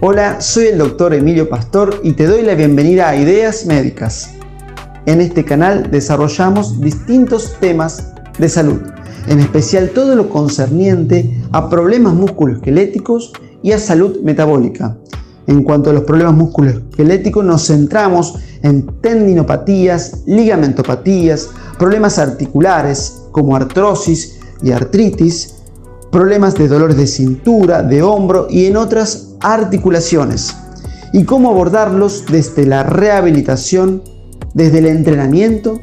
Hola, soy el doctor Emilio Pastor y te doy la bienvenida a Ideas Médicas. En este canal desarrollamos distintos temas de salud, en especial todo lo concerniente a problemas musculoesqueléticos y a salud metabólica. En cuanto a los problemas musculoesqueléticos, nos centramos en tendinopatías, ligamentopatías, problemas articulares como artrosis y artritis, problemas de dolores de cintura, de hombro y en otras articulaciones, y cómo abordarlos desde la rehabilitación, desde el entrenamiento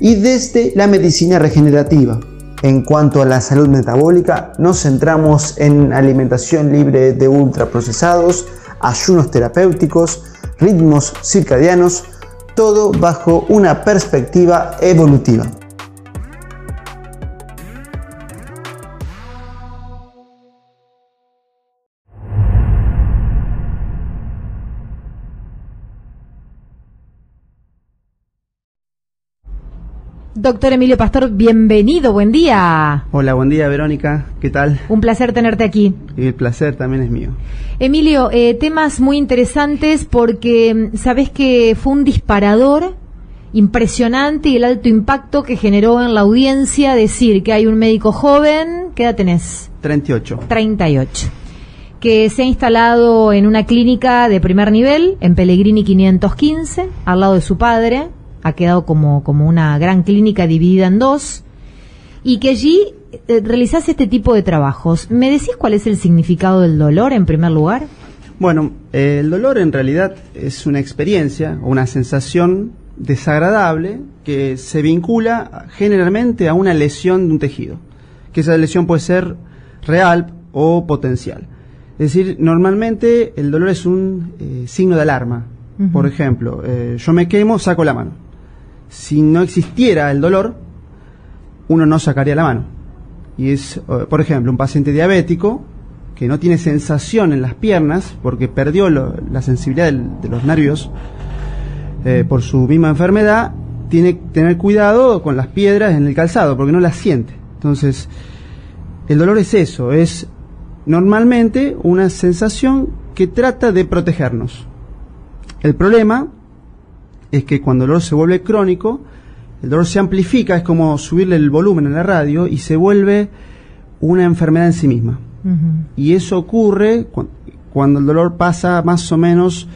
y desde la medicina regenerativa. En cuanto a la salud metabólica, nos centramos en alimentación libre de ultraprocesados, ayunos terapéuticos, ritmos circadianos, todo bajo una perspectiva evolutiva. Doctor Emilio Pastor, bienvenido, buen día. Hola, buen día Verónica, ¿qué tal? Un placer tenerte aquí. Y el placer también es mío. Emilio, eh, temas muy interesantes porque mm, sabes que fue un disparador impresionante y el alto impacto que generó en la audiencia decir que hay un médico joven, ¿qué edad tenés? 38. 38 que se ha instalado en una clínica de primer nivel, en Pellegrini 515, al lado de su padre, ha quedado como, como una gran clínica dividida en dos, y que allí eh, realizás este tipo de trabajos. ¿Me decís cuál es el significado del dolor en primer lugar? Bueno, eh, el dolor en realidad es una experiencia, una sensación desagradable que se vincula generalmente a una lesión de un tejido, que esa lesión puede ser real o potencial. Es decir, normalmente el dolor es un eh, signo de alarma. Por ejemplo, yo me quemo, saco la mano si no existiera el dolor, uno no sacaría la mano. Y es, eh, por ejemplo, un paciente diabético que no tiene sensación en las piernas porque perdió la sensibilidad de los nervios eh, por su misma enfermedad, tiene que tener cuidado con las piedras en el calzado porque no las siente. Entonces, el dolor es eso, es normalmente una sensación que trata de protegernos. El problema es que cuando el dolor se vuelve crónico, el dolor se amplifica, es como subirle el volumen en la radio y se vuelve una enfermedad en sí misma. Y eso ocurre cuando el dolor pasa más o menos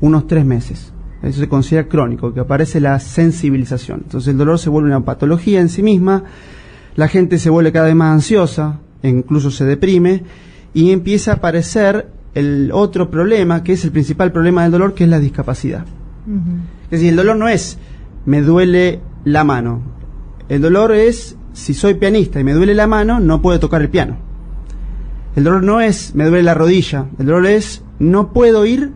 unos tres meses. Eso se considera crónico, que aparece la sensibilización. Entonces el dolor se vuelve una patología en sí misma, la gente se vuelve cada vez más ansiosa, e incluso se deprime, y empieza a aparecer el otro problema, que es el principal problema del dolor, que es la discapacidad. Es decir, el dolor no es me duele la mano. El dolor es si soy pianista y me duele la mano, no puedo tocar el piano. El dolor no es me duele la rodilla. El dolor es no puedo ir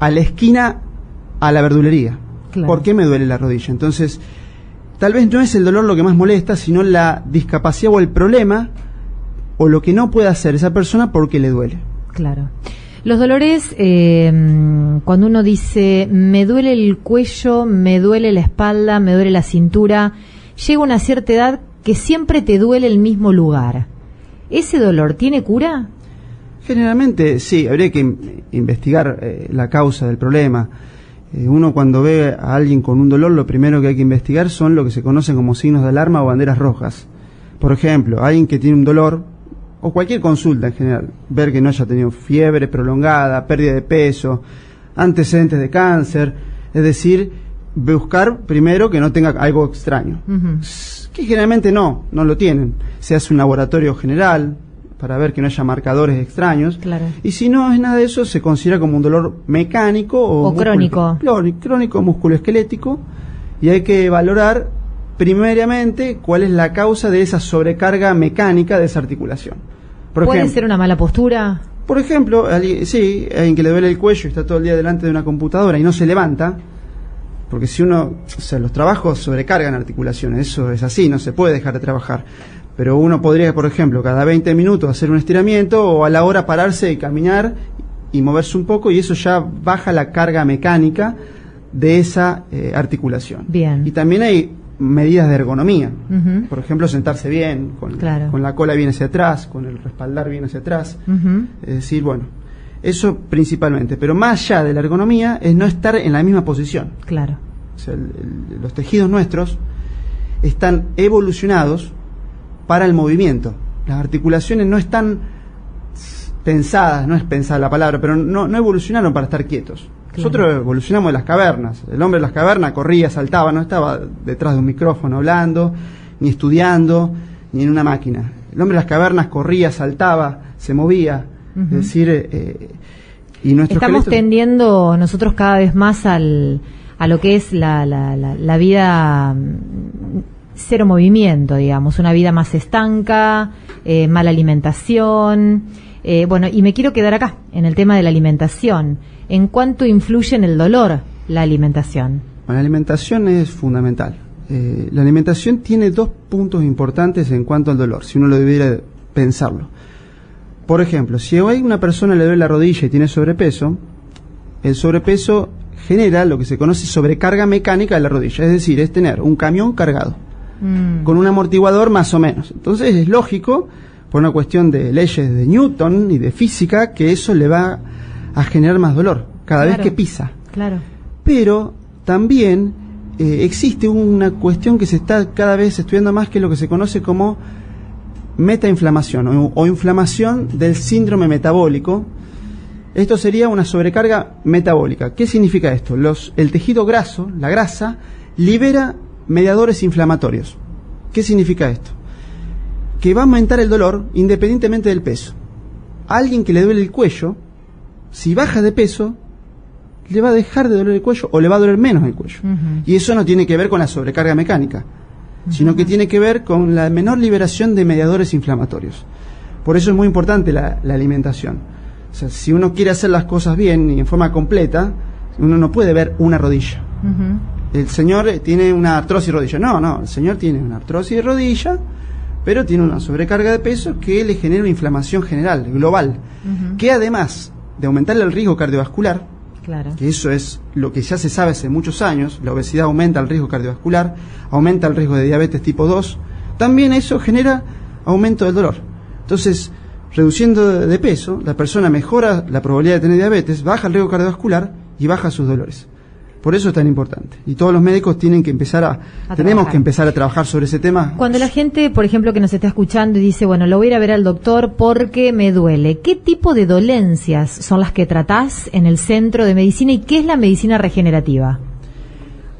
a la esquina a la verdulería. ¿Por qué me duele la rodilla? Entonces, tal vez no es el dolor lo que más molesta, sino la discapacidad o el problema o lo que no puede hacer esa persona porque le duele. Claro. Los dolores, eh, cuando uno dice, me duele el cuello, me duele la espalda, me duele la cintura, llega una cierta edad que siempre te duele el mismo lugar. ¿Ese dolor tiene cura? Generalmente sí, habría que investigar eh, la causa del problema. Eh, uno cuando ve a alguien con un dolor, lo primero que hay que investigar son lo que se conocen como signos de alarma o banderas rojas. Por ejemplo, alguien que tiene un dolor, o cualquier consulta en general, ver que no haya tenido fiebre prolongada, pérdida de peso, antecedentes de cáncer, es decir, buscar primero que no tenga algo extraño, que generalmente no, no lo tienen. Se hace un laboratorio general para ver que no haya marcadores extraños. Y si no es nada de eso, se considera como un dolor mecánico o, crónico. Crónico, musculoesquelético, y hay que valorar primariamente cuál es la causa de esa sobrecarga mecánica de esa articulación. ¿Puede ser una mala postura? Por ejemplo, sí, alguien que le duele el cuello y está todo el día delante de una computadora y no se levanta, porque si uno, o sea, los trabajos sobrecargan articulaciones, eso es así, no se puede dejar de trabajar. Pero uno podría, por ejemplo, cada 20 minutos hacer un estiramiento o a la hora pararse y caminar y moverse un poco y eso ya baja la carga mecánica de esa eh, articulación. Bien. Y también hay medidas de ergonomía. Por ejemplo, sentarse bien, con, con, la cola bien hacia atrás, con el respaldar bien hacia atrás. Es decir, bueno, Eso principalmente, pero más allá de la ergonomía es no estar en la misma posición. Claro. O sea, el- el- los tejidos nuestros están evolucionados para el movimiento. Las articulaciones no están pensadas, no es pensada la palabra, pero no, no evolucionaron para estar quietos. Nosotros evolucionamos de las cavernas. El hombre de las cavernas corría, saltaba, no estaba detrás de un micrófono hablando, ni estudiando, ni en una máquina. El hombre de las cavernas corría, saltaba, se movía. Es decir, eh, y nuestro Estamos tendiendo nosotros cada vez más al, a lo que es la, la, la, la vida mm, cero movimiento, digamos, una vida más estanca, eh, mala alimentación. Eh, bueno, y me quiero quedar acá, en el tema de la alimentación. ¿En cuánto influye en el dolor la alimentación? Bueno, la alimentación es fundamental. Eh, la alimentación tiene dos puntos importantes en cuanto al dolor, si uno lo debiera pensarlo. Por ejemplo, si hay una persona le duele la rodilla y tiene sobrepeso, el sobrepeso genera lo que se conoce sobrecarga mecánica de la rodilla, es decir, es tener un camión cargado Mm, con un amortiguador más o menos. Entonces es lógico, por una cuestión de leyes de Newton y de física, que eso le va a generar más dolor cada Claro. vez que pisa claro. pero también eh, existe una cuestión que se está cada vez estudiando más que es lo que se conoce como metainflamación o, o inflamación del síndrome metabólico. Esto sería una sobrecarga metabólica. ¿Qué significa esto? Los, el tejido graso, la grasa, libera mediadores inflamatorios. ¿Qué significa esto? Que va a aumentar el dolor independientemente del peso. A alguien que le duele el cuello, si baja de peso, le va a dejar de doler el cuello o le va a doler menos el cuello. Y eso no tiene que ver con la sobrecarga mecánica, sino que tiene que ver con la menor liberación de mediadores inflamatorios. Por eso es muy importante la, la alimentación. O sea, si uno quiere hacer las cosas bien y en forma completa, uno no puede ver una rodilla. El señor tiene una artrosis de rodilla. No, no, el señor tiene una artrosis de rodilla, pero tiene una sobrecarga de peso que le genera una inflamación general, global, que además de aumentarle el riesgo cardiovascular, Claro. que eso es lo que ya se sabe hace muchos años, la obesidad aumenta el riesgo cardiovascular, aumenta el riesgo de diabetes tipo 2, también eso genera aumento del dolor. Entonces, reduciendo de peso, la persona mejora la probabilidad de tener diabetes, baja el riesgo cardiovascular y baja sus dolores. Por eso es tan importante. Y todos los médicos tienen que empezar a, A tenemos trabajar. que empezar a trabajar sobre ese tema. Cuando la gente, por ejemplo, que nos está escuchando y dice, bueno, lo voy a ir a ver al doctor porque me duele, ¿qué tipo de dolencias son las que tratás en el centro de medicina y qué es la medicina regenerativa?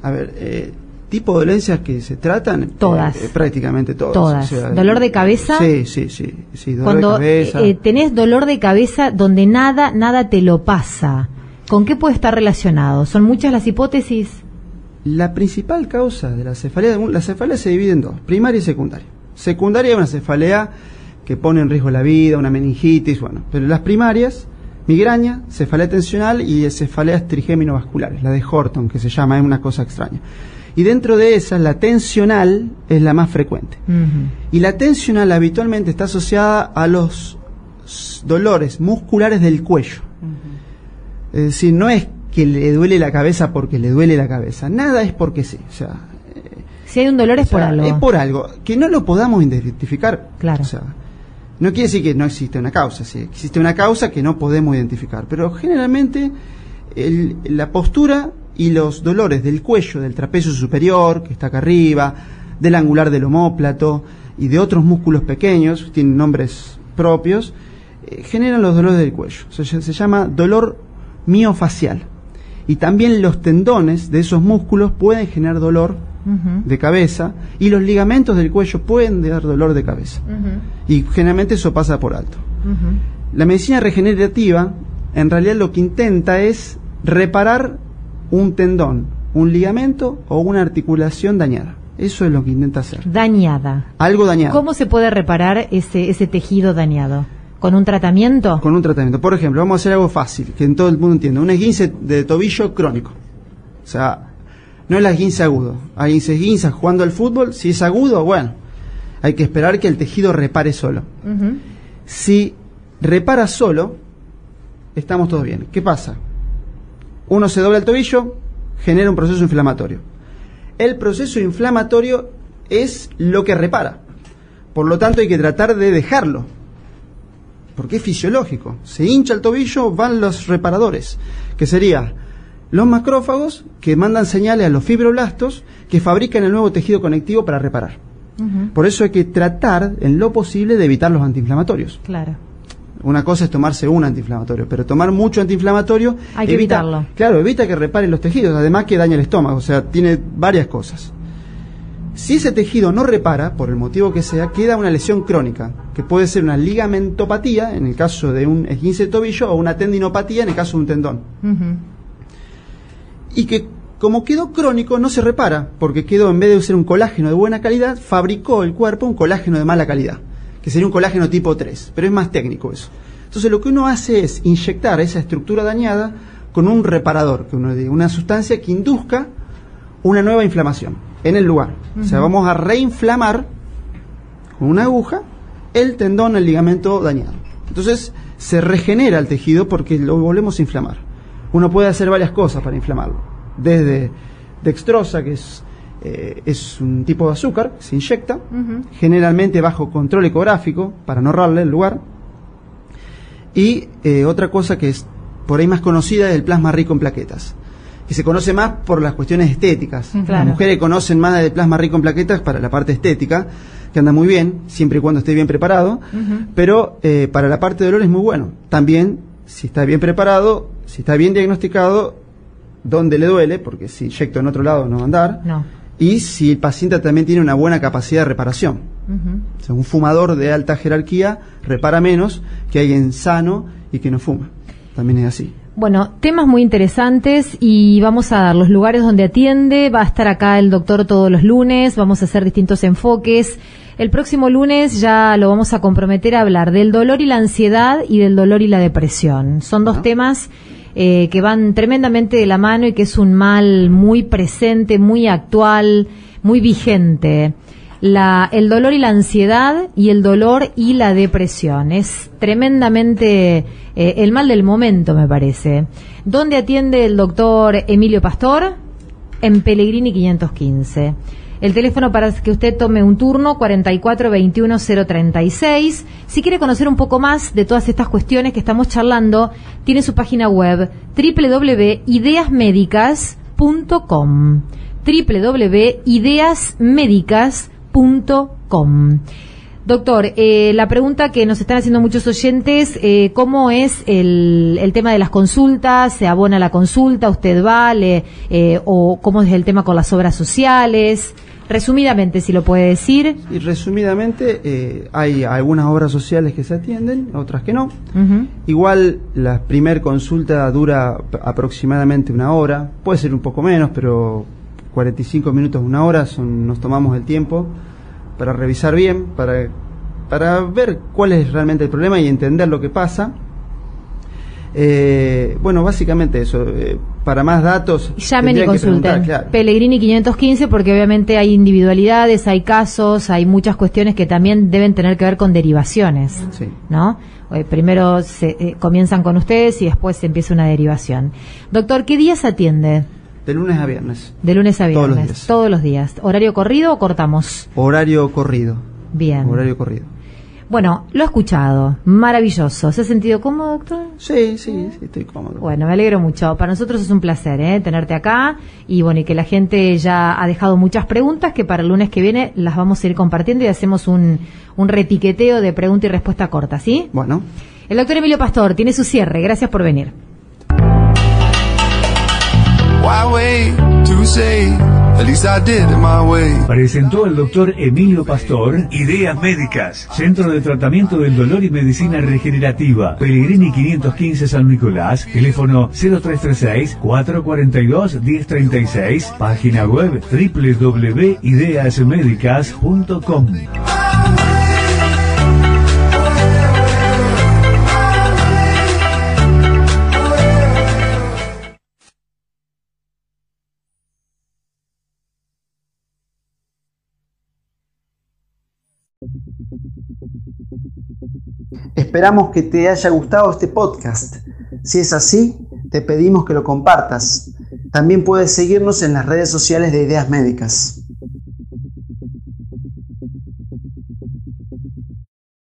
A ver, eh, tipo de dolencias que se tratan, Todas. eh, prácticamente todas. Todas. ¿Dolor de cabeza? Sí, sí, sí, sí, dolor Cuando de cabeza. eh, tenés dolor de cabeza donde nada, nada te lo pasa, ¿con qué puede estar relacionado? ¿Son muchas las hipótesis? La principal causa de la cefalea, la cefalea se divide en dos, primaria y secundaria. Secundaria es una cefalea que pone en riesgo la vida, una meningitis, bueno, pero las primarias, migraña, cefalea tensional y cefaleas trigémino-vasculares, la de Horton, que se llama, es una cosa extraña. Y dentro de esas, la tensional es la más frecuente. Y la tensional habitualmente está asociada a los dolores musculares del cuello. Es decir, no es que le duele la cabeza porque le duele la cabeza, nada es porque sí. O sea, Si hay un dolor es sea, por algo. es por algo. Que no lo podamos identificar. Claro. O sea, no quiere decir que no existe una causa, sí, existe una causa que no podemos identificar, pero generalmente el- la postura y los dolores del cuello, del trapecio superior, que está acá arriba, del angular del omóplato y de otros músculos pequeños, tienen nombres propios, eh, generan los dolores del cuello. Se llama dolor miofacial. Y también los tendones de esos músculos pueden generar dolor de cabeza y los ligamentos del cuello pueden dar dolor de cabeza. Y generalmente eso pasa por alto. La medicina regenerativa en realidad lo que intenta es reparar un tendón, un ligamento o una articulación dañada. Eso es lo que intenta hacer. Dañada. Algo dañado. ¿Cómo se puede reparar ese, ese tejido dañado? ¿Con un tratamiento? Con un tratamiento. Por ejemplo, vamos a hacer algo fácil, que en todo el mundo entienda. Un esguince de tobillo crónico. O sea, no es el esguince agudo. Alguien se esguinza jugando al fútbol. Si es agudo, bueno, hay que esperar que el tejido repare solo. Si repara solo, estamos todos bien. ¿Qué pasa? Uno se dobla el tobillo, genera un proceso inflamatorio. El proceso inflamatorio es lo que repara. Por lo tanto, hay que tratar de dejarlo. Porque es fisiológico. Se hincha el tobillo, van los reparadores, que sería los macrófagos que mandan señales a los fibroblastos que fabrican el nuevo tejido conectivo para reparar. Por eso hay que tratar, en lo posible, de evitar los antiinflamatorios. Claro. Una cosa es tomarse un antiinflamatorio, pero tomar mucho antiinflamatorio Hay que evita, evitarlo. Claro, evita que repare los tejidos, además que daña el estómago, o sea, tiene varias cosas. Si ese tejido no repara, por el motivo que sea, queda una lesión crónica, que puede ser una ligamentopatía, en el caso de un esguince de tobillo, o una tendinopatía, en el caso de un tendón. Y que, como quedó crónico, no se repara, porque quedó, en vez de usar un colágeno de buena calidad, fabricó el cuerpo un colágeno de mala calidad, que sería un colágeno tipo 3, pero es más técnico eso. Entonces lo que uno hace es inyectar esa estructura dañada con un reparador, que uno diga, una sustancia que induzca una nueva inflamación en el lugar. O sea, vamos a reinflamar con una aguja el tendón, el ligamento dañado. Entonces se regenera el tejido porque lo volvemos a inflamar. Uno puede hacer varias cosas para inflamarlo. Desde dextrosa, que es, eh, es un tipo de azúcar, que se inyecta, generalmente bajo control ecográfico, para no ahorrarle el lugar. Y eh, otra cosa que es por ahí más conocida es el plasma rico en plaquetas, que se conoce más por las cuestiones estéticas. Claro. Las mujeres conocen más del plasma rico en plaquetas para la parte estética, que anda muy bien, siempre y cuando esté bien preparado, pero eh, para la parte de dolor es muy bueno. También, si está bien preparado, si está bien diagnosticado, dónde le duele, porque si inyecto en otro lado no va a andar, No. y si el paciente también tiene una buena capacidad de reparación. O sea, un fumador de alta jerarquía repara menos que alguien sano y que no fuma. También es así. Bueno, temas muy interesantes y vamos a dar los lugares donde atiende. Va a estar acá el doctor todos los lunes. Vamos a hacer distintos enfoques. El próximo lunes ya lo vamos a comprometer a hablar del dolor y la ansiedad y del dolor y la depresión. Son dos temas eh, que van tremendamente de la mano y que es un mal muy presente, muy actual, muy vigente. La, el dolor y la ansiedad y el dolor y la depresión. Es tremendamente eh, el mal del momento, me parece. ¿Dónde atiende el doctor Emilio Pastor? En Pellegrini 515. El teléfono para que usted tome un turno 44 21 036. Si quiere conocer un poco más de todas estas cuestiones que estamos charlando, tiene su página web www.ideasmedicas.com www.ideasmedicas.com Doctor, eh, la pregunta que nos están haciendo muchos oyentes, eh, ¿cómo es el, el tema de las consultas? ¿Se abona la consulta? ¿Usted vale? Eh, ¿O cómo es el tema con las obras sociales? Resumidamente, si lo puede decir. Y resumidamente, hay algunas obras sociales que se atienden, otras que no. Igual la primer consulta dura aproximadamente una hora, puede ser un poco menos, pero 45 minutos, una hora, son, nos tomamos el tiempo para revisar bien, para, para ver cuál es realmente el problema y entender lo que pasa. Eh, bueno, básicamente eso. eh, para más datos, Llamen y consulten. claro. Pellegrini 515 porque obviamente hay individualidades, hay casos, hay muchas cuestiones que también deben tener que ver con derivaciones. Sí. ¿no? Eh, primero se, eh, comienzan con ustedes y después se empieza una derivación. Doctor, ¿qué días atiende? De lunes a viernes. De lunes a Todos viernes. los días. Todos los días. ¿Horario corrido o cortamos? Horario corrido. Bien. Horario corrido. Bueno, lo ha escuchado. Maravilloso. ¿Se ha sentido cómodo, doctor? Sí, sí, sí, estoy cómodo. Bueno, me alegro mucho. Para nosotros es un placer ¿eh? tenerte acá y bueno, y que la gente ya ha dejado muchas preguntas que para el lunes que viene las vamos a ir compartiendo y hacemos un, un repiqueteo de pregunta y respuesta corta, ¿sí? Bueno, El doctor Emilio Pastor tiene su cierre. Gracias por venir. Presentó el doctor Emilio Pastor Ideas Médicas, Centro de Tratamiento del Dolor y Medicina Regenerativa, Pellegrini 515 San Nicolás, teléfono 0336-442-1036, página web www.ideasmedicas.com. Esperamos que te haya gustado este podcast. Si es así, te pedimos que lo compartas. También puedes seguirnos en las redes sociales de Ideas Médicas.